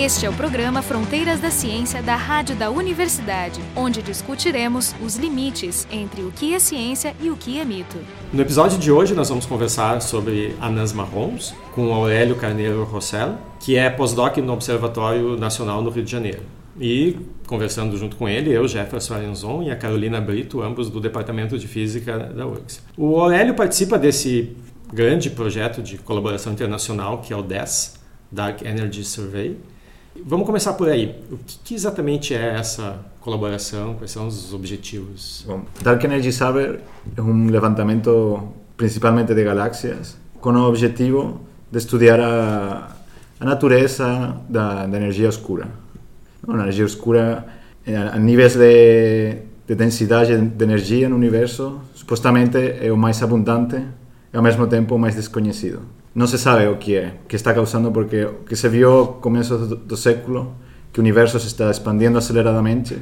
Este é o programa Fronteiras da Ciência da Rádio da Universidade, onde discutiremos os limites entre o que é ciência e o que é mito. No episódio de hoje, nós vamos conversar sobre anãs marrons com Aurélio Carneiro Rossella, que é pós-doc no Observatório Nacional no Rio de Janeiro. E conversando junto com ele, eu, Jefferson Arenzon e a Carolina Brito, ambos do Departamento de Física da URGS. O Aurélio participa desse grande projeto de colaboração internacional que é o DES, Dark Energy Survey. Vamos começar por aí. O que, que exatamente é essa colaboração? Quais são os objetivos? Bom, Dark Energy Survey é um levantamento principalmente de galáxias com o objetivo de estudar a, a natureza da, da energia escura. A energia escura, a níveis de, de densidade de energia no universo, supostamente é o mais abundante e ao mesmo tempo o mais desconhecido. Não se sabe o que é, que está causando, porque o que se viu no começo do, do século, que o universo se está expandindo aceleradamente,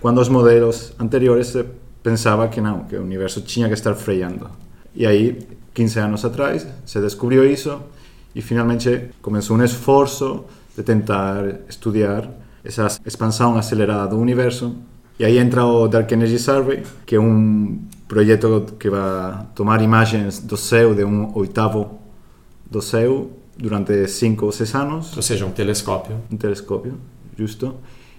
quando os modelos anteriores se pensava que não, que o universo tinha que estar freando. E aí, 15 anos atrás, se descobriu isso e finalmente começou um esforço de tentar estudar essa expansão acelerada do universo. E aí entra o Dark Energy Survey, que é um projeto que vai tomar imagens do céu de um oitavo do céu durante 5 ou 6 anos. Ou seja, um telescópio. Um telescópio, justo.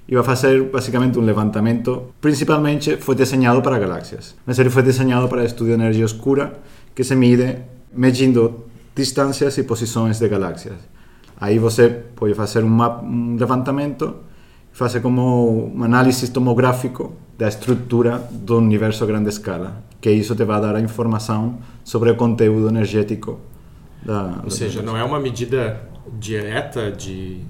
E vai fazer basicamente um levantamento. Principalmente foi desenhado para galáxias. Mas ele foi desenhado para estudo de energia escura, que se mide medindo distâncias e posições de galáxias. Aí você pode fazer um, mapa, um levantamento, fazer como um análise tomográfico da estrutura do universo a grande escala, que isso te vai dar a informação sobre o conteúdo energético da. Ou seja, não é uma medida direta de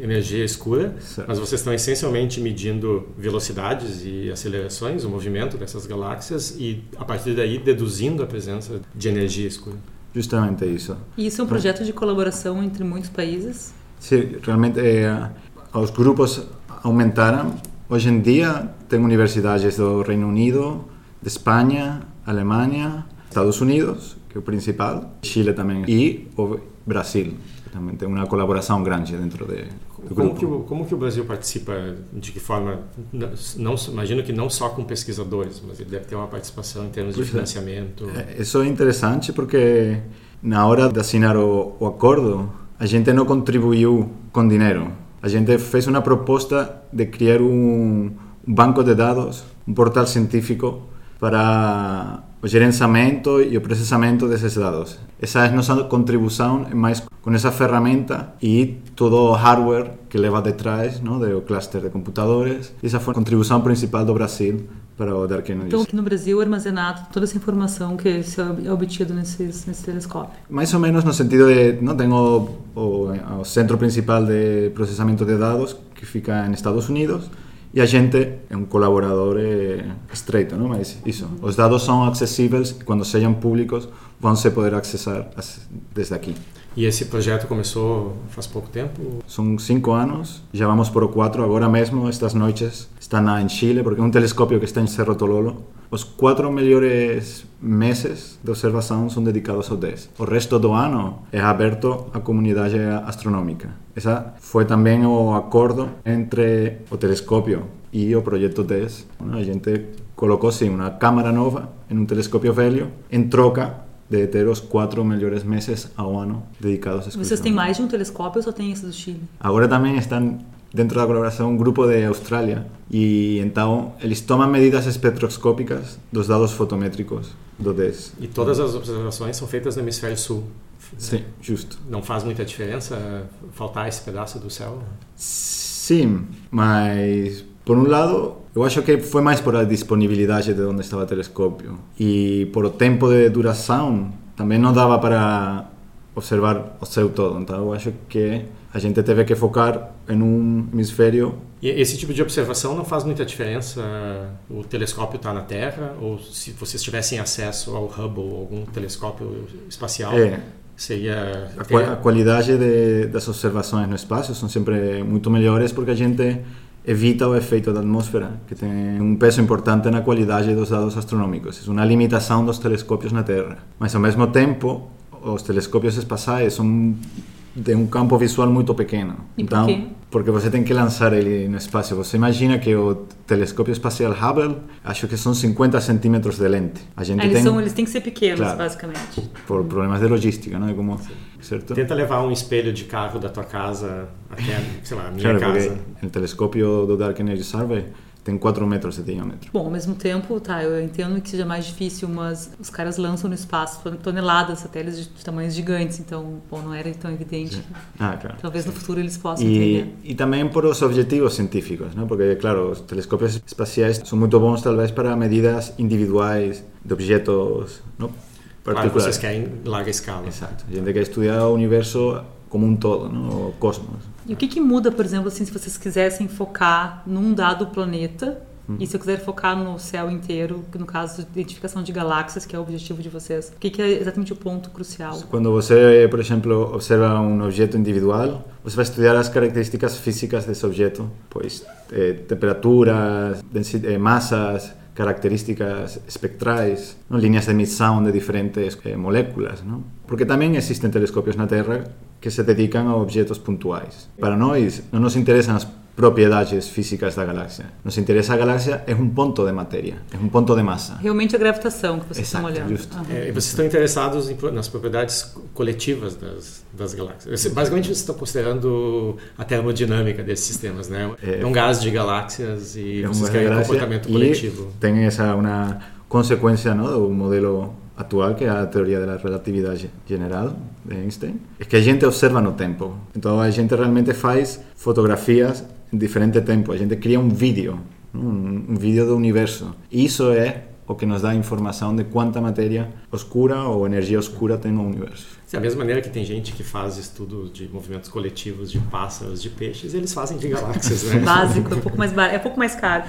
energia escura, certo. mas vocês estão essencialmente medindo velocidades e acelerações, o movimento dessas galáxias e a partir daí deduzindo a presença de energia escura. Justamente isso. E isso é um projeto de colaboração entre muitos países? Sim, realmente é, os grupos aumentaram. Hoje em dia tem universidades do Reino Unido, de Espanha, Alemanha, Estados Unidos, que é o principal, Chile também, e o Brasil. Também tem uma colaboração grande dentro de, do como grupo. Que o, como que o Brasil participa? De que forma? Não, imagino que não só com pesquisadores, mas ele deve ter uma participação em termos de financiamento. É, isso é interessante porque na hora de assinar o, o acordo, a gente não contribuiu com dinheiro. A gente fez uma proposta de criar um, um banco de dados, um portal científico para o gerenciamento e o processamento desses dados. Essa é a nossa contribuição, mais com essa ferramenta e todo o hardware que leva detrás não, do cluster de computadores. Essa foi a contribuição principal do Brasil para o Dark Energy. Então, aqui no Brasil é armazenado toda essa informação que é obtida nesses, nesse telescópio? Mais ou menos no sentido de, não tem o, o, o centro principal de processamento de dados que fica nos Estados Unidos, e a gente é um colaborador é, estreito, não? Mas isso, os dados são acessíveis e quando sejam públicos vão se poder acessar desde aqui. E esse projeto começou faz pouco tempo? São cinco anos, já vamos por quatro agora mesmo, estas noites, está em Chile, porque é um telescópio que está em Cerro Tololo. Os quatro melhores meses de observação são dedicados ao 10. O resto do ano é aberto à comunidade astronômica. Essa foi também o acordo entre o telescópio e o projeto 10. A gente colocou sim uma câmera nova em um telescópio velho em troca de ter os quatro melhores meses ao ano dedicados a Vocês têm mais de um telescópio ou só tem esse do Chile? Agora também estão dentro da colaboração um grupo de Austrália e então eles tomam medidas espectroscópicas dos dados fotométricos do DES. E todas as observações são feitas no hemisfério sul. Sim, justo. Não faz muita diferença faltar esse pedaço do céu? Sim, mas por um lado, eu acho que foi mais por a disponibilidade de onde estava o telescópio e por o tempo de duração, também não dava para observar o céu todo. Então, eu acho que a gente teve que focar em um hemisfério. E esse tipo de observação não faz muita diferença? O telescópio está na Terra ou se vocês tivessem acesso ao Hubble, algum telescópio espacial? É. Seria a, qual, a qualidade de, das observações no espaço são sempre muito melhores porque a gente evita o efeito da atmosfera, que tem um peso importante na qualidade dos dados astronômicos. É uma limitação dos telescópios na Terra. Mas, ao mesmo tempo, os telescópios espaciais são tem um campo visual muito pequeno. E por então, quê? porque você tem que lançar ele no espaço. Você imagina que o telescópio espacial Hubble, acho que são 50 centímetros de lente. A gente Ah, eles, tem são, eles têm que ser pequenos, Claro. basicamente. por problemas de logística, não é como, certo? Tenta levar um espelho de carro da tua casa até, sei lá, a minha Claro, casa. o telescópio do Dark Energy Survey tem 4 metros de diâmetro. Bom, ao mesmo tempo, tá, eu entendo que seja mais difícil, mas os caras lançam no espaço ton- toneladas, satélites de, de tamanhos gigantes, então, bom, não era tão evidente. Ah, claro. Talvez no futuro eles possam entender. E, e também por os objetivos científicos, ¿no? porque, claro, os telescópios espaciais são muito bons, talvez, para medidas individuais de objetos ¿no? Claro que particulares. vocês querem larga escala. Exato. A gente quer estudar o universo como um todo, ¿no? o cosmos. E o que, que muda, por exemplo, assim, se vocês quisessem focar num dado planeta, e se eu quiser focar no céu inteiro, no caso de identificação de galáxias, que é o objetivo de vocês, o que, que é exatamente o ponto crucial? Quando você, por exemplo, observa um objeto individual, você vai estudar as características físicas desse objeto, pois eh, temperaturas, eh, massas, características espectrais, ¿no? líneas de emissão de diferentes eh, moléculas. ¿no? Porque também existem telescópios na Terra que se dedicam a objetos pontuais. Para nós, não nos interessam as propriedades físicas da galáxia. Nos interessa a galáxia é um ponto de matéria, é um ponto de massa. Realmente a gravitação que vocês estão Exato, olhando. justo. Aham. É, e vocês estão interessados em nas propriedades coletivas das, das galáxias. Basicamente, vocês estão considerando a termodinâmica desses sistemas, né? É, É. um gás de galáxias e É vocês uma querem galáxia comportamento e coletivo. tem essa uma consequência ¿no? do modelo atual que é a teoria da relatividade general de Einstein é que a gente observa no tempo então a gente realmente faz fotografias em diferente tempo a gente cria um vídeo ¿no? um, um vídeo do universo e isso é o que nos dá informação de quanta matéria oscura ou energia oscura tem no universo Da mesma maneira que tem gente que faz estudos de movimentos coletivos de pássaros, de peixes, eles fazem de galáxias, né? Básico, é um pouco mais bar... é um pouco mais caro.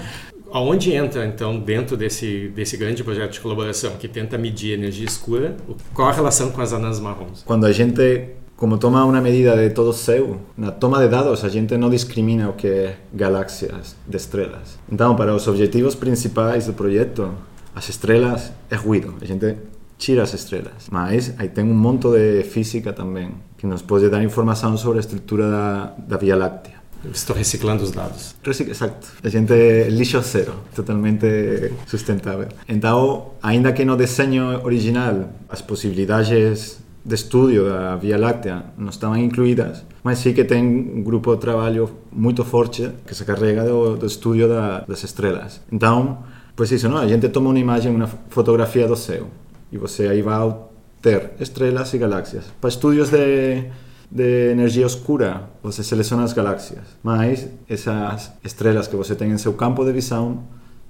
Aonde entra, então, dentro desse, desse grande projeto de colaboração que tenta medir energia escura, qual a relação com as anãs marrons? Quando a gente, como toma uma medida de todo céu, na toma de dados a gente não discrimina o que é galáxias de estrelas. Então, para os objetivos principais do projeto, as estrelas é ruído, a gente tira as estrelas. Mas aí tem um monte de física também, que nos pode dar informação sobre a estrutura da, da Via Láctea. Estou reciclando os dados. Exacto. A gente é lixo zero, totalmente sustentável. Então, ainda que no desenho original as possibilidades de estudio da Via Láctea não estavam incluídas, mas sí que tem um grupo de trabalho muito forte que se carrega do, do estudio da, das estrelas. Então, pois isso, não? a gente toma uma imagem, uma fotografia do céu, e você aí vai ter estrelas e galáxias. Para estudios de de energia oscura, você seleciona as galáxias, mas essas estrelas que você tem em seu campo de visão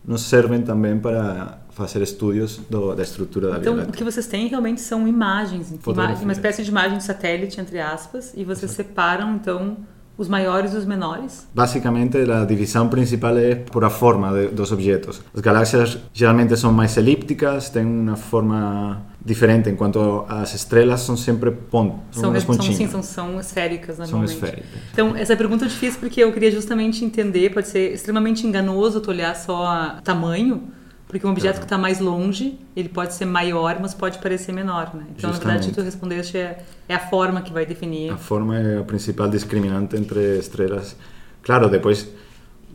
nos servem também para fazer estudos do, da estrutura da Via Então, o que vocês têm realmente são imagens, uma espécie de imagem de satélite, entre aspas, e vocês separam, então, os maiores e os menores. Basicamente, a divisão principal é por a forma de, dos objetos. As galáxias geralmente são mais elípticas, têm uma forma diferente, enquanto as estrelas são sempre pontos, são, São, são, sim, são, são esféricas, São normalmente. esféricas. Então, essa pergunta é difícil porque eu queria justamente entender, pode ser extremamente enganoso tu olhar só tamanho, porque um objeto que está mais longe, ele pode ser maior, mas pode parecer menor, né? Então, na verdade, Justamente. tu respondeste é, é a forma que vai definir. A forma é a principal discriminante entre estrelas. Claro, depois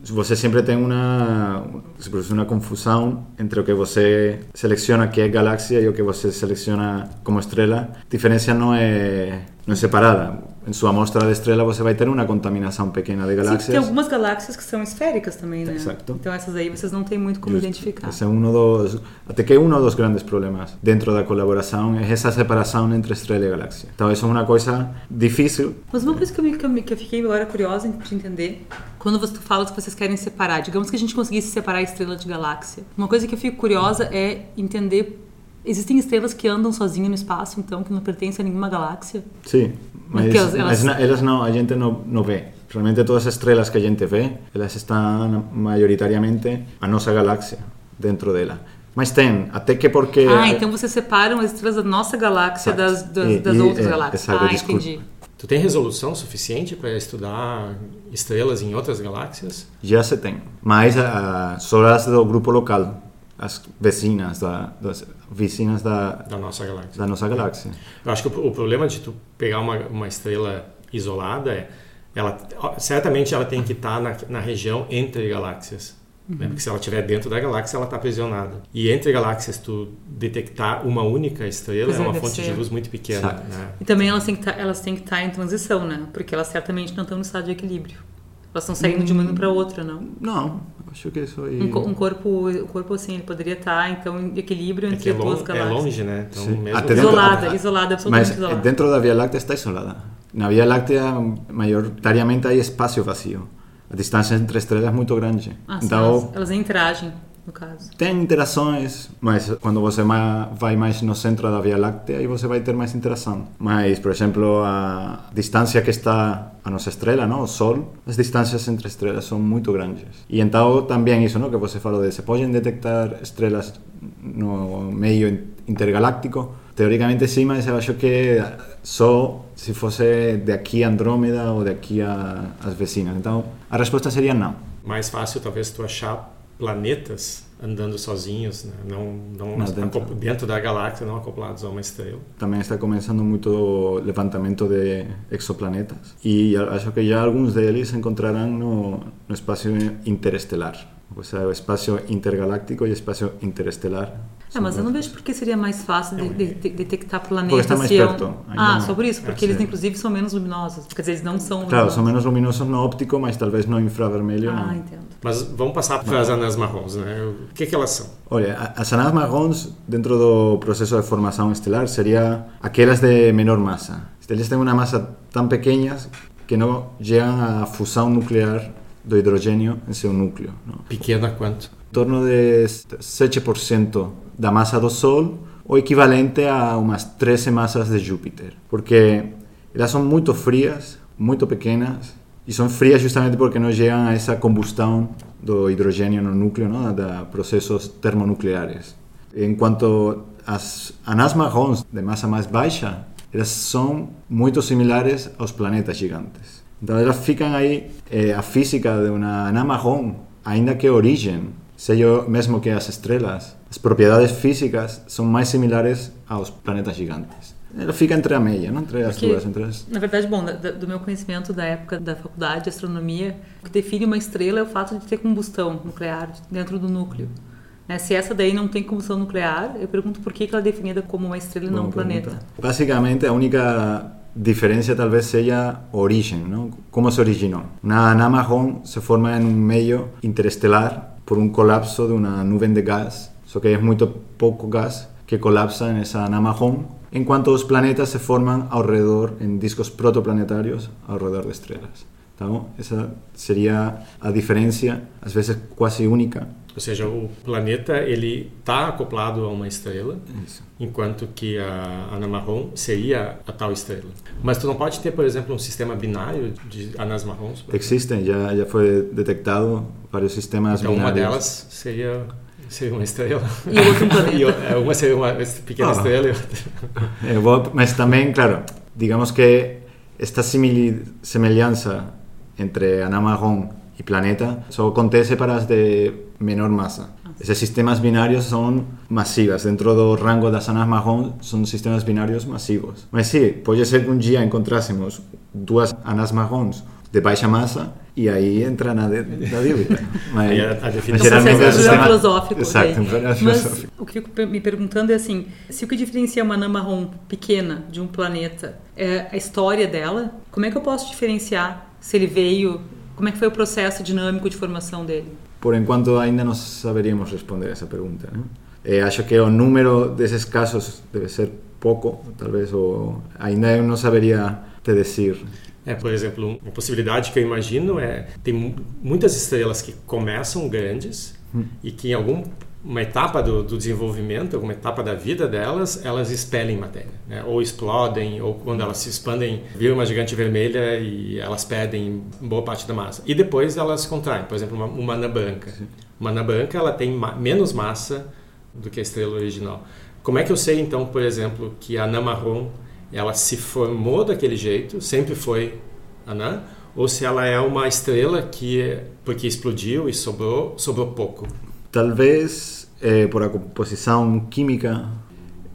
você sempre tem uma se produz uma confusão entre o que você seleciona que é galáxia e o que você seleciona como estrela. A diferença não é não é separada. Em sua amostra de estrela você vai ter uma contaminação pequena de Sim, galáxias. tem algumas galáxias que são esféricas também, né? Exato. Então, essas aí vocês não têm muito como Justo. identificar. Esse é um dos, até que um dos grandes problemas dentro da colaboração é essa separação entre estrela e galáxia. Então isso é uma coisa difícil. Mas uma coisa que eu, que eu, que eu fiquei agora curiosa de entender, quando você fala que vocês querem separar, digamos que a gente conseguisse separar a estrela de galáxia, uma coisa que eu fico curiosa é entender. Existem estrelas que andam sozinhas no espaço, então, que não pertencem a nenhuma galáxia? Sim, mas, Porque elas- mas elas não, a gente não, não vê. Realmente todas as estrelas que a gente vê, elas estão maioritariamente a nossa galáxia dentro dela. Mas tem, até que porque... Ah, então vocês separam as estrelas da nossa galáxia Exato. das, das, E- das e- outras é, galáxias. exato, ah, desculpa. entendi. Tu tem resolução suficiente para estudar estrelas em outras galáxias? Já se tem. Mas ah, só as do grupo local, as vecinas da, das vizinhas da, Da nossa galáxia. da nossa galáxia. Eu acho que o, o problema de tu pegar uma, uma estrela isolada é ela certamente ela tem que estar na, na região entre galáxias. Uhum. Né? Porque se ela estiver dentro da galáxia, ela está aprisionada. E entre galáxias, tu detectar uma única estrela pois é, é uma fonte ser. de luz muito pequena. Né? E também elas têm, que tá, elas têm que estar tá em transição, né? Porque elas certamente não estão no estado de equilíbrio. Elas estão saindo hum, de uma para outra, não? Não, acho que isso aí... Um, um corpo, um corpo assim, ele poderia estar, tá, então, em equilíbrio é entre é duas galáxias. É longe, né? Então, mesmo... isolada, da, isolada, absolutamente mas isolada. dentro da Via Láctea está isolada. Na Via Láctea, maioritariamente, há espaço vazio. A distância entre estrelas é muito grande. Ah, então, elas, elas interagem no caso. Tem interações, mas quando você vai mais no centro da Via Láctea, aí você vai ter mais interação. Mas, por exemplo, a distância que está a nossa estrela, não? o Sol, as distâncias entre estrelas são muito grandes. E então também isso não? que você falou de se podem detectar estrelas no meio intergaláctico, teoricamente sim, mas eu acho que só se fosse de aqui a Andrômeda ou de aqui às vecinas. Então, a resposta seria não. Mais fácil talvez tu achar planetas andando sozinhos, né? não, não, não dentro. dentro. da galáxia, não acoplados a uma estrela. Também está começando muito levantamento de exoplanetas e acho que já alguns deles se encontrarão no, no espaço interestelar, ou seja, o espaço intergaláctico e o espaço interestelar é, mas eu não vejo porque seria mais fácil de, de, de detectar planetas. Porque está mais perto. Ah, só por isso, porque é, eles inclusive são menos luminosos. Quer dizer, eles não são. Claro, são menos luminosos no óptico, mas talvez no infravermelho. Ah, não. entendo. Mas vamos passar para as anãs marrons, né? O que, é que elas são? Olha, as anãs marrons, dentro do processo de formação estelar, seria aquelas de menor massa. Eles têm uma massa tão pequena que não chegam à fusão nuclear do hidrogênio em seu núcleo. Não? Pequena quanto? Em torno de 7% da massa do Sol, o equivalente a umas 13 massas de Júpiter, porque elas são muito frias, muito pequenas, e são frias justamente porque não chegam a essa combustão do hidrogênio no núcleo, não? da processos termonucleares. Enquanto as anãs marrons de massa mais baixa, elas são muito similares aos planetas gigantes. Então elas ficam aí, eh, a física de uma anã marrom, ainda que a origem seja mesmo que as estrelas, as propriedades físicas são mais similares aos planetas gigantes. Ela fica entre a meia, não entre as Porque, duas. Entre as... Na verdade, bom, do meu conhecimento da época da faculdade de astronomia, o que define uma estrela é o fato de ter combustão nuclear dentro do núcleo. Né? Se essa daí não tem combustão nuclear, eu pergunto por que ela é definida como uma estrela e não um planeta. Basicamente, a única diferença talvez seja a origem, não? como se originou. Uma anã marrom se forma em um meio interestelar por um colapso de uma nuvem de gás só que é muito pouco gás que colapsa nessa anã marrom, enquanto os planetas se formam ao redor, em discos protoplanetários, ao redor de estrelas. Então, essa seria a diferença, às vezes quase única. Ou seja, o planeta ele está acoplado a uma estrela, Isso. enquanto que a anã marrom seria a tal estrela. Mas tu não pode ter, por exemplo, um sistema binário de anãs marrons? Existem, já já foi detectado vários sistemas então, binários. Então, uma delas seria seria uma estrela. E outro planeta. e uma seria uma pequena ah, estrela e outra. É, vou, mas também, claro, digamos que esta semelhança entre anã marrom e planeta só acontece para as de menor massa. Esses sistemas binários são massivos. Dentro do rango das anãs marrom, são sistemas binários massivos. Mas sim, pode ser que um dia encontrássemos duas anãs marrons de baixa massa e aí entra na, na dúvida. Mas, a, a geralmente é um sistema filosófico. Exato, um Mas filosófico. o que eu fico me perguntando é assim, se o que diferencia uma anã marrom pequena de um planeta é a história dela, como é que eu posso diferenciar se ele veio, como é que foi o processo dinâmico de formação dele? Por enquanto ainda não saberíamos responder essa pergunta. Né? Eh, acho que o número desses casos deve ser pouco, talvez, ou ainda eu não saberia te dizer é, por exemplo, uma possibilidade que eu imagino é tem muitas estrelas que começam grandes hum. e que em alguma etapa do, do, desenvolvimento, alguma etapa da vida delas, elas expelem matéria, né? ou explodem, ou quando elas se expandem, viram uma gigante vermelha e elas perdem boa parte da massa. E depois elas contraem, por exemplo, uma, uma anã branca. Sim. Uma anã branca ela tem ma menos massa do que a estrela original. Como é que eu sei então, por exemplo, que a anã marrom ela se formou daquele jeito, sempre foi anã, ou se ela é uma estrela que porque explodiu e sobrou sobrou pouco. Talvez é, por a composição química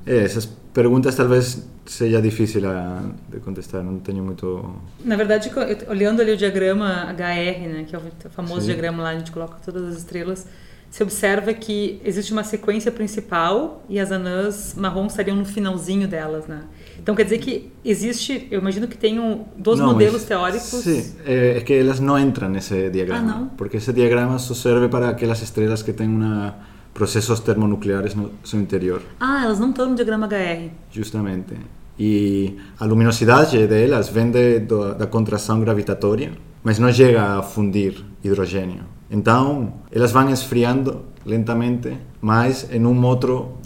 é, essas perguntas talvez seja difícil a, de contestar, não tenho muito... Na verdade, olhando ali o diagrama HR, né, que é o famoso Sim. diagrama lá, a gente coloca todas as estrelas, você observa que existe uma sequência principal e as anãs marrons estariam no finalzinho delas, né? Então quer dizer que existe, eu imagino que tenham dos Não, modelos mas- teóricos. Sí, eh, es que elas não entram nesse diagrama, Ah, não? porque esse diagrama só serve para aquelas estrelas que têm una, processos termonucleares no seu interior, Ah, elas não estão no diagrama HR. justamente. E a luminosidade delas vem de, do, da contração gravitatória, mas não chega a fundir hidrogênio. Então, elas vão esfriando lentamente, mas em um outro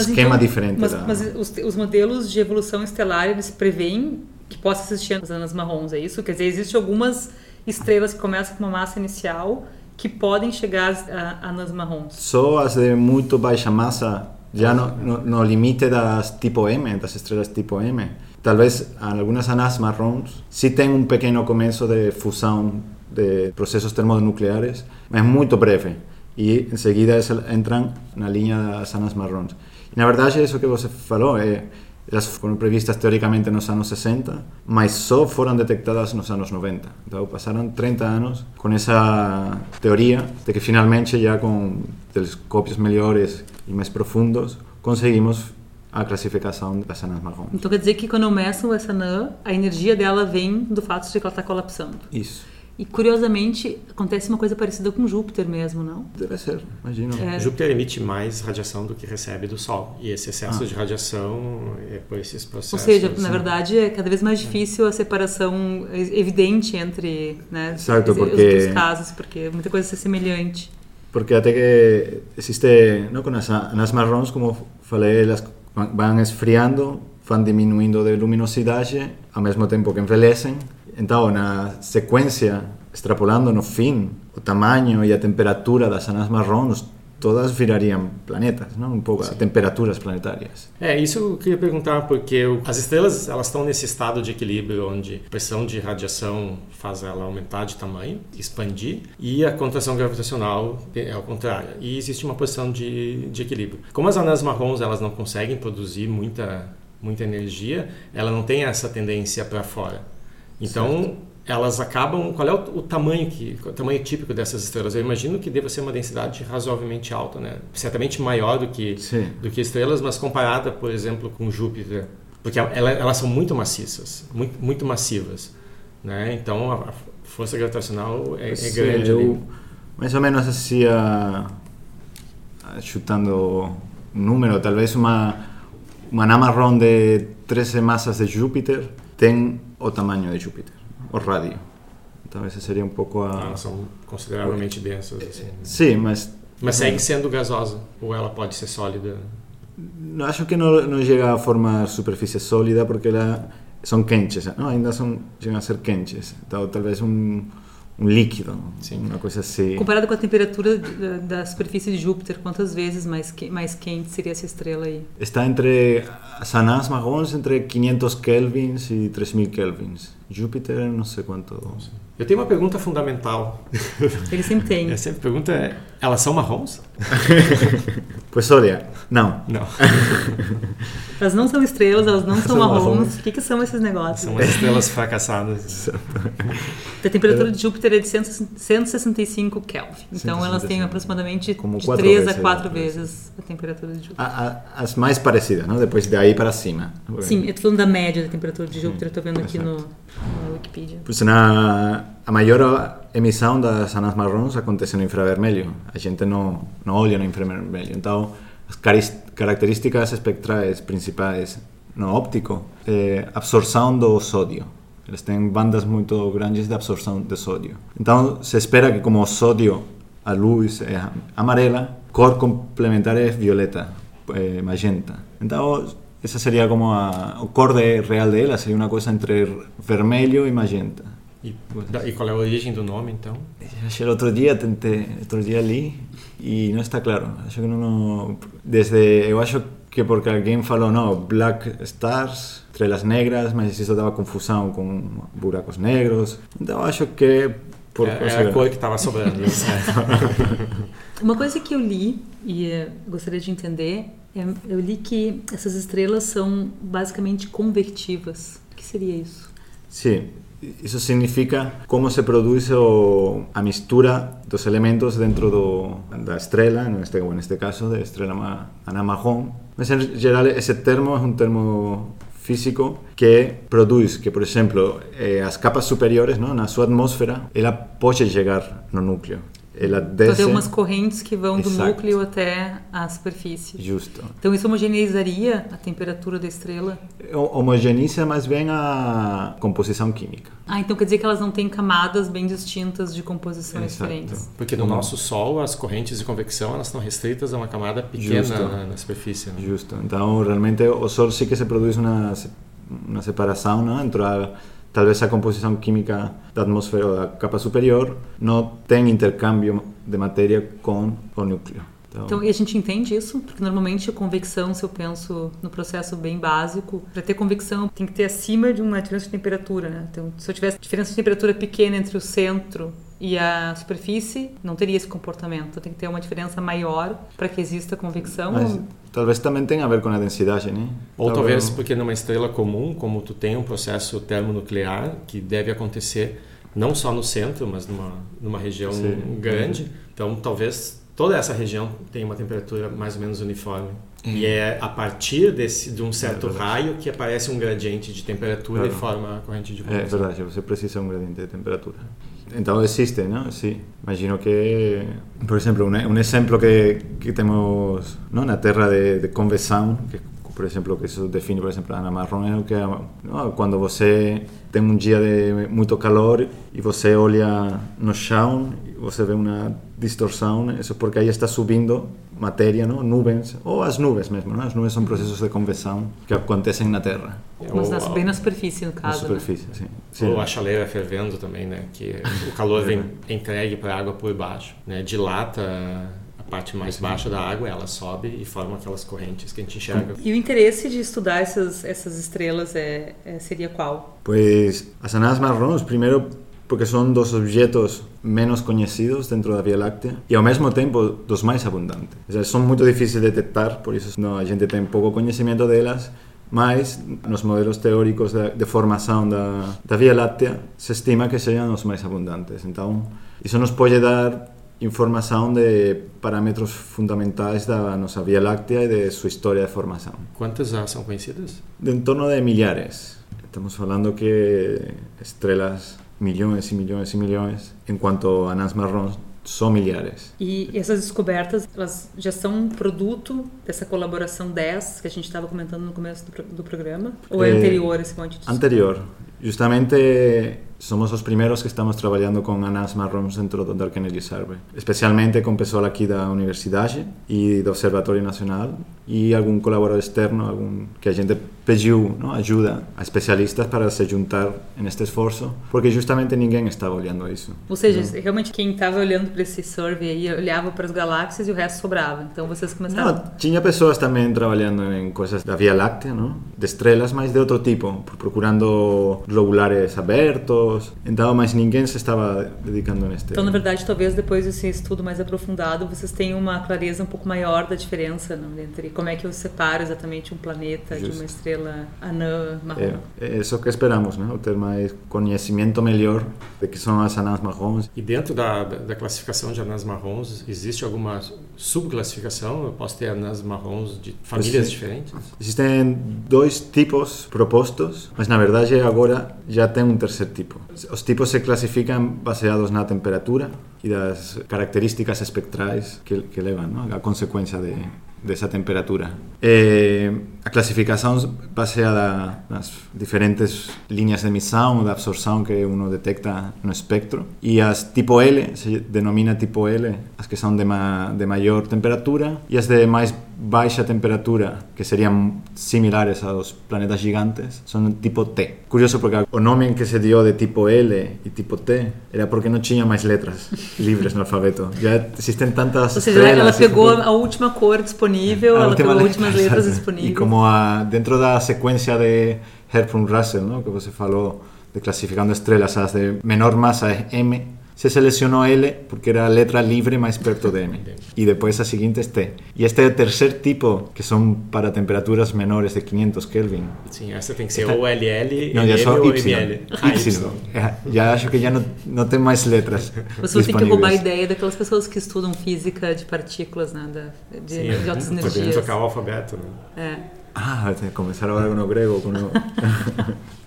esquema então- diferente. Mas, da- mas os, os modelos de evolução estelar, eles preveem que possa existir as anãs marrons, é isso? Quer dizer, existem algumas estrelas que começam com uma massa inicial que podem chegar a, a anãs marrons. Só as de muito baixa massa, já no, no, no limite das tipo M, das estrelas tipo M. Talvez algumas anãs marrons sí tem um pequeno começo de fusão de processos termonucleares, mas muito breve. E em seguida entram na linha das anãs marrons. Na verdade, isso que você falou, é, elas foram previstas teoricamente nos anos 60, mas só foram detectadas nos anos 90. Então passaram 30 anos com essa teoria de que finalmente já com telescópios melhores e mais profundos conseguimos a classificação das anãs marrons. Então quer dizer que quando meçam essa anã, a energia dela vem do fato de que ela está colapsando. Isso. E curiosamente, acontece uma coisa parecida com Júpiter mesmo, não? Deve ser, imagino. É. Júpiter emite mais radiação do que recebe do Sol. E esse excesso Ah. de radiação é por esses processos. Ou seja, na verdade, é cada vez mais difícil a separação evidente entre né, Exato, os- porque- os, os casos, porque muita coisa é semelhante. Porque até que existe, não, com as anãs marrons, como falei, elas vão esfriando, vão diminuindo de luminosidade, ao mesmo tempo que envelhecem. Então, na sequência, extrapolando no fim, o tamanho e a temperatura das anãs marrons, todas virariam planetas, não? um pouco a temperaturas planetárias. É, isso eu queria perguntar, porque o- as estrelas elas estão nesse estado de equilíbrio onde a pressão de radiação faz ela aumentar de tamanho, expandir, e a contração gravitacional é ao contrário. E existe uma posição de, de equilíbrio. Como as anãs marrons elas não conseguem produzir muita, muita energia, ela não tem essa tendência para fora. Então, elas acabam. Qual é o, o tamanho que, o tamanho típico dessas estrelas? Eu imagino que deva ser uma densidade razoavelmente alta, né? Certamente maior do que Sim. do que estrelas, mas comparada, por exemplo, com Júpiter, porque ela- elas são muito maciças, muito, muito massivas, né? Então a, força gravitacional é, é Sim, grande eu, ali. mais ou menos assim, a- chutando um número, talvez uma, uma anã marrom de 13 massas de Júpiter tem o tamanho de Júpiter, o rádio. Então esse seria um pouco a... Elas são consideravelmente densas, assim. Sim, mas Mas segue sendo gasosa, ou ela pode ser sólida. não acho que não, não chega a formar superfície sólida porque ela, são quentes, não? ainda são, chegam a ser quentes. Então talvez um, um líquido, Sim. uma coisa assim. Comparado com a temperatura da superfície de Júpiter, quantas vezes mais, que- mais quente seria essa estrela aí? Está entre as anãs marrons entre 500 kelvins e 3000 kelvins. Júpiter não sei quanto. Eu tenho uma pergunta fundamental. Ele sempre tem. A sempre pergunta é: elas são marrons? Pois olha, não. Não. Elas não são estrelas, elas não são São marrons. marrons. O que, que são esses negócios? São as estrelas fracassadas. A temperatura de Júpiter é de 100 165 Kelvin. Então elas têm 165. aproximadamente Como de quatro 3 a vezes, 4 né? vezes a temperatura de Júpiter. A- a- as mais parecidas, não? Depois daí para cima. Sim, eu tô falando da média da temperatura de Júpiter, eu tô vendo aqui no, no Wikipedia. Pois na, a maior emissão das anãs marrons acontece no infravermelho. A gente não, não olha no infravermelho. Então, as características espectrais principais no óptico é absorção do sódio. Eles têm bandas muito grandes de absorção de sódio. Então, se espera que como o sódio, a luz é amarela, cor complementar é violeta, é magenta. Então, essa seria como a, o cor de, real dela, seria uma coisa entre vermelho e magenta. E, da- e qual é a origem do nome, então? Acho outro dia tentei, outro dia li e não está claro. Acho que não- desde eu acho que porque alguém falou não, black stars, estrelas negras, mas isso dava confusão com buracos negros. Então acho que por é, é a cor que estava sobrando. Uma coisa que eu li e eh, gostaria de entender é, eu li que essas estrelas são basicamente convectivas. O que seria isso? Sim, isso significa como se produz o, a mistura dos elementos dentro do, da estrela, neste, neste caso, da estrela anã marrom. Mas, em geral, esse termo é um termo físico que produz que, por exemplo, eh, as capas superiores, não, na sua atmosfera, ela pode chegar no núcleo. Ela Então desce... tem umas correntes que vão do Exato. núcleo até a superfície. Justo. Então isso homogeneizaria a temperatura da estrela? Ho- Homogeneiza mais bem a composição química. Ah, então quer dizer que elas não têm camadas bem distintas de composições Exato. diferentes. Porque no nosso Sol, as correntes de convecção elas estão restritas a uma camada pequena Justo. na, na superfície. né? Justo. Então, realmente, o Sol sí que se produz uma, uma separação não? entre a, talvez a composição química da atmosfera ou da capa superior não tem intercâmbio de matéria com o núcleo. Então, Então, a gente entende isso? Porque normalmente a convecção, se eu penso no processo bem básico, para ter convecção tem que ter acima de uma diferença de temperatura, né? Então, se eu tivesse diferença de temperatura pequena entre o centro e a superfície, não teria esse comportamento. Então, tem que ter uma diferença maior para que exista convecção. mas talvez também tenha a ver com a densidade, né? Ou Talvez- talvez porque numa estrela comum, como tu tem um processo termonuclear que deve acontecer não só no centro, mas numa, numa região Sim. grande, então talvez toda essa região tenha uma temperatura mais ou menos uniforme. E é a partir desse, de um certo verdade. raio que aparece um gradiente de temperatura e Claro. forma a corrente de É convecção. verdade, você precisa um gradiente de temperatura. Então existe, não? Sim. Imagino que, por exemplo, um, um exemplo que, que temos não, na Terra de, de convecção, que por exemplo, que isso define, por exemplo, a Ana Marrom, é que não, quando você tem um dia de muito calor e você olha no chão e você vê uma distorção, isso porque aí está subindo matéria, não? nuvens, ou as nuvens mesmo, não? as nuvens são processos de convecção que acontecem na Terra, Mas Ou- na- bem na superfície, no na caso. né? superfície. Sim. Sim. Ou a chaleira fervendo também, né? Que o calor vem entregue para a água por baixo, né? Dilata a parte mais baixa da água, ela sobe e forma aquelas correntes que a gente enxerga. E o interesse de estudar essas, essas estrelas é, é- seria qual? Pues as anãs marrons, primeiro porque são dos objetos menos conhecidos dentro da Via Láctea e ao mesmo tempo dos mais abundantes. Ou seja, são muito difíceis de detectar, por isso não, a gente tem pouco conhecimento delas, mas nos modelos teóricos de, de formação da, da Via Láctea se estima que sejam os mais abundantes. Então, isso nos pode dar informação de parâmetros fundamentais da nossa Via Láctea e de sua história de formação. Quantas já são conhecidas? de en torno de millares. Estamos hablando que estrelas, millones y millones y millones, en cuanto a anãs marrons, são milhares. E essas descobertas, elas já são um produto dessa colaboração 10 que a gente estava comentando no começo do, do programa? Ou é, É, anterior esse monte de Anterior. Justamente somos os primeiros que estamos trabalhando com anãs marrons dentro do Dark Energy Survey. Especialmente com pessoal aqui da universidade e do Observatório Nacional e algum colaborador externo, algum que a gente pediu não, ajuda a especialistas para se juntar neste esforço, porque justamente ninguém estava olhando isso. Ou seja, realmente quem estava olhando para esse survey aí olhava para as galáxias e o resto sobrava. Então vocês começaram. Não, tinha pessoas também trabalhando em coisas da Via Láctea, não? de estrelas, mas de outro tipo, procurando globulares abertos. Então, mas ninguém se estava dedicando neste. Então, na verdade, talvez depois desse estudo mais aprofundado, vocês tenham uma clareza um pouco maior da diferença não, entre como é que eu separo exatamente um planeta de uma estrela anã marrom. É, é isso que esperamos, né? ter mais conhecimento melhor de que são as anãs marrons. E dentro da, da, classificação de anãs marrons, existe alguma subclassificação? Eu posso ter anãs marrons de famílias Sim. diferentes? Existem dois tipos propostos, mas na verdade agora já tem um terceiro tipo. Os tipos se classificam baseados na temperatura e das características espectrais que, que levam não? a consequência de, dessa temperatura. Eh, a classificação baseada nas diferentes linhas de emissão, da absorção que uno detecta no espectro. E as tipo L, se denomina tipo L, as que são de, ma, de maior temperatura, e as de mais baixa temperatura, que seriam similares aos planetas gigantes, são tipo T. Curioso porque o nome que se dio de tipo L e tipo T era porque não tinha mais letras livres no alfabeto. Já existem tantas Ou seja, ela pegou a última cor disponível, ela pegou as últimas letra, letras disponíveis. E como a, dentro da sequência de Herbrun Russell, ¿no? que você falou, de classificando estrelas, as de menor massa é M, se selecionou L porque era a letra livre mais perto de M. E depois a seguinte é T. E este é o terceiro tipo, que são para temperaturas menores de 500 Kelvin. Sim, essa tem que ser ou LL, Não, já MM só ou Y. ML. Ah, Y. É, Já acho que já não, não tem mais letras Você tem que roubar a ideia daquelas pessoas que estudam física de partículas, né? Da, de, Sim, de altas podemos energias. tocar o alfabeto, né? É. Ah, tem que começar agora com o grego. Com o...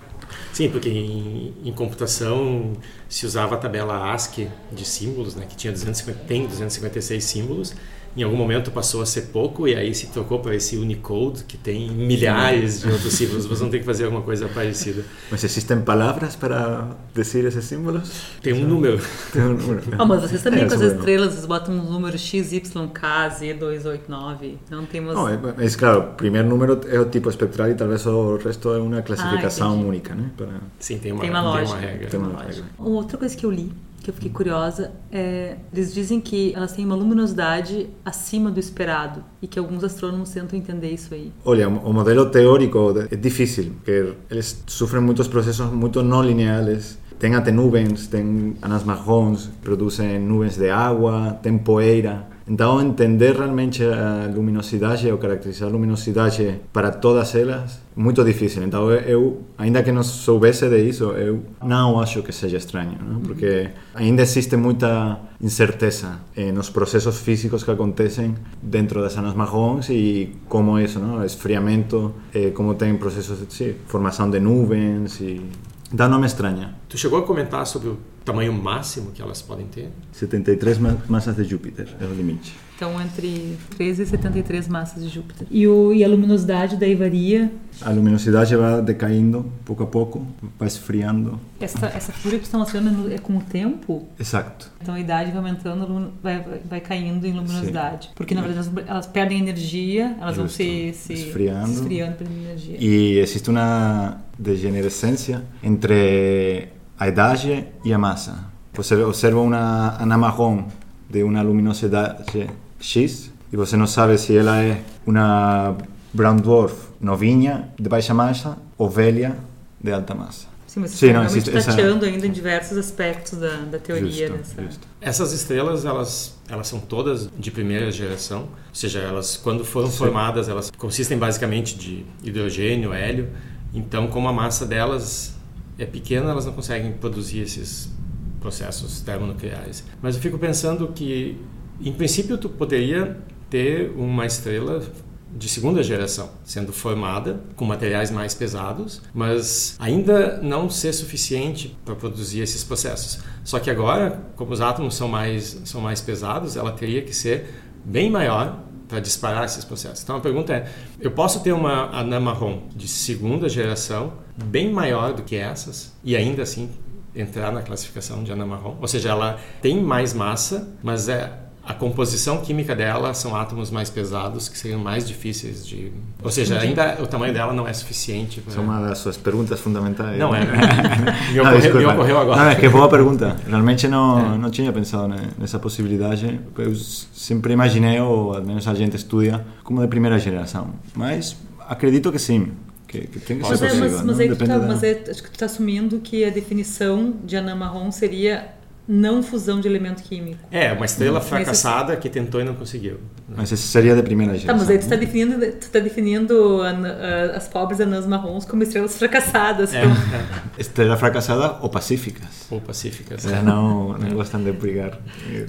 Sim, porque em, em computação se usava a tabela ASCII de símbolos, né, que tinha 250, tem 256 símbolos. Em algum momento passou a ser pouco e aí se trocou para esse Unicode que tem milhares de outros símbolos. Você não tem que fazer alguma coisa parecida. Mas existem palavras para dizer esses símbolos? Tem um número. Tem um número. Ah, mas vocês também É, com as estrelas, vocês botam um número XYK, Z289. Não temos. Não, é, mas claro, o primeiro número é o tipo espectral e talvez o resto é uma classificação entendi. única, né? Para... Sim, tem uma, Tem uma lógica. regra. Tem uma regra. Uma outra coisa que eu li, que eu fiquei curiosa, é eles dizem que elas têm uma luminosidade acima do esperado e que alguns astrônomos tentam entender isso aí. Olha, o modelo teórico é difícil, porque eles sofrem muitos processos muito não lineares. Tem até nuvens, tem anãs marrons, produzem nuvens de água, tem poeira. Então, entender realmente a luminosidade ou caracterizar a luminosidade para todas elas é muito difícil. Então, eu, ainda que não soubesse disso, eu não acho que seja estranho, não? porque ainda existe muita incerteza eh, nos processos físicos que acontecem dentro das anãs marrons e como isso, não? esfriamento, eh, como tem processos de sim, formação de nuvens e então não me estranha. Tu chegou a comentar sobre o tamanho máximo que elas podem ter? 73 ma- massas de Júpiter é o limite. Então, entre 13 e 73 massas de Júpiter. E, o, e a luminosidade daí varia. A luminosidade vai decaindo pouco a pouco, vai esfriando. Essa, essa curva que você está mostrando é com o tempo? Exato. Então a idade vai aumentando, vai, vai- caindo em luminosidade. Porque na verdade elas, elas perdem energia, elas vão Justo. se, se Esfriando. esfriando perdendo energia. E existe uma degenerescência entre a idade e a massa. Você observa uma anã marrom de uma luminosidade X e você não sabe se ela é uma brown dwarf novinha de baixa massa ou velha de alta massa. Sim, mas você Sim, está não, existe essa- tateando ainda em diversos aspectos da, da teoria Justo, dessa. justo. Essas estrelas, elas, elas são todas de primeira geração, ou seja, elas quando foram Sim. formadas, elas consistem basicamente de hidrogênio, hélio. Então, como a massa delas é pequena, elas não conseguem produzir esses processos termonucleares. Mas eu fico pensando que, em princípio, tu poderia ter uma estrela de segunda geração sendo formada com materiais mais pesados, mas ainda não ser suficiente para produzir esses processos. Só que agora, como os átomos são mais são mais pesados, ela teria que ser bem maior para disparar esses processos. Então a pergunta é: eu posso ter uma anã marrom de segunda geração bem maior do que essas e ainda assim entrar na classificação de anã marrom? Ou seja, ela tem mais massa, mas é a composição química dela são átomos mais pesados que seriam mais difíceis de. Ou seja, ainda o tamanho dela não é suficiente para. Essa é uma das suas perguntas fundamentais. Não é. me, Não, ocorreu, me ocorreu agora. Não, é que boa pergunta. Realmente não, É. não tinha pensado ne- nessa possibilidade. Eu sempre imaginei, ou ao menos a gente estuda, como de primeira geração. Mas acredito que sim, que, que tem que Mas ser é, possível. mas, mas aí tá, da- mas é, acho que tu tá assumindo que a definição de anã marrom seria não fusão de elemento químico. É, uma estrela fracassada que tentou e não conseguiu. Mas esse seria de primeira Tá, geração. mas aí tu tá definindo, tu tá definindo as pobres anãs marrons como estrelas fracassadas. É, Então, é. Estrela fracassada ou pacíficas. Ou pacíficas. Elas não, não gostam de brigar.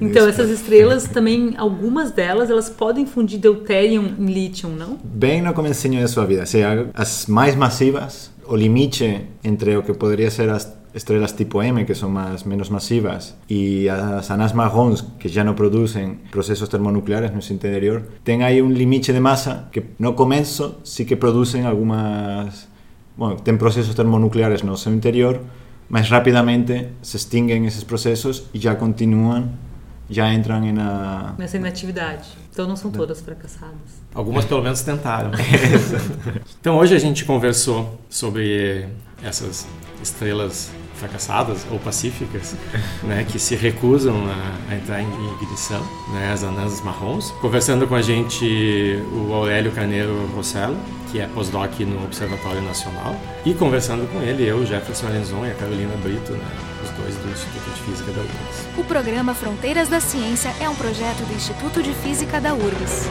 então essas estrelas também, algumas delas, elas podem fundir deutérium em lítio, não? Bem no comecinho de sua vida. Ou seja, as mais massivas, o limite entre o que poderia ser as estrelas tipo M, que são mais, menos massivas, e as anãs marrons, que já não produzem processos termonucleares no seu interior, tem aí um limite de massa que no começo sí que produzem algumas... Bueno, tem processos termonucleares no seu interior, mas rapidamente se extinguem esses processos e já continuam, já entram na... Nessa inatividade. Então não são todas fracassadas. Algumas pelo menos tentaram. então hoje a gente conversou sobre essas estrelas fracassadas ou pacíficas, né, que se recusam a, a entrar em ignição, né, as anãs marrons. Conversando com a gente o Aurélio Carneiro Rossello, que é pós-doc no Observatório Nacional. E conversando com ele, eu, Jefferson Arenzon e a Carolina Brito, né, os dois do Instituto de Física da URGS. O programa Fronteiras da Ciência é um projeto do Instituto de Física da URGS.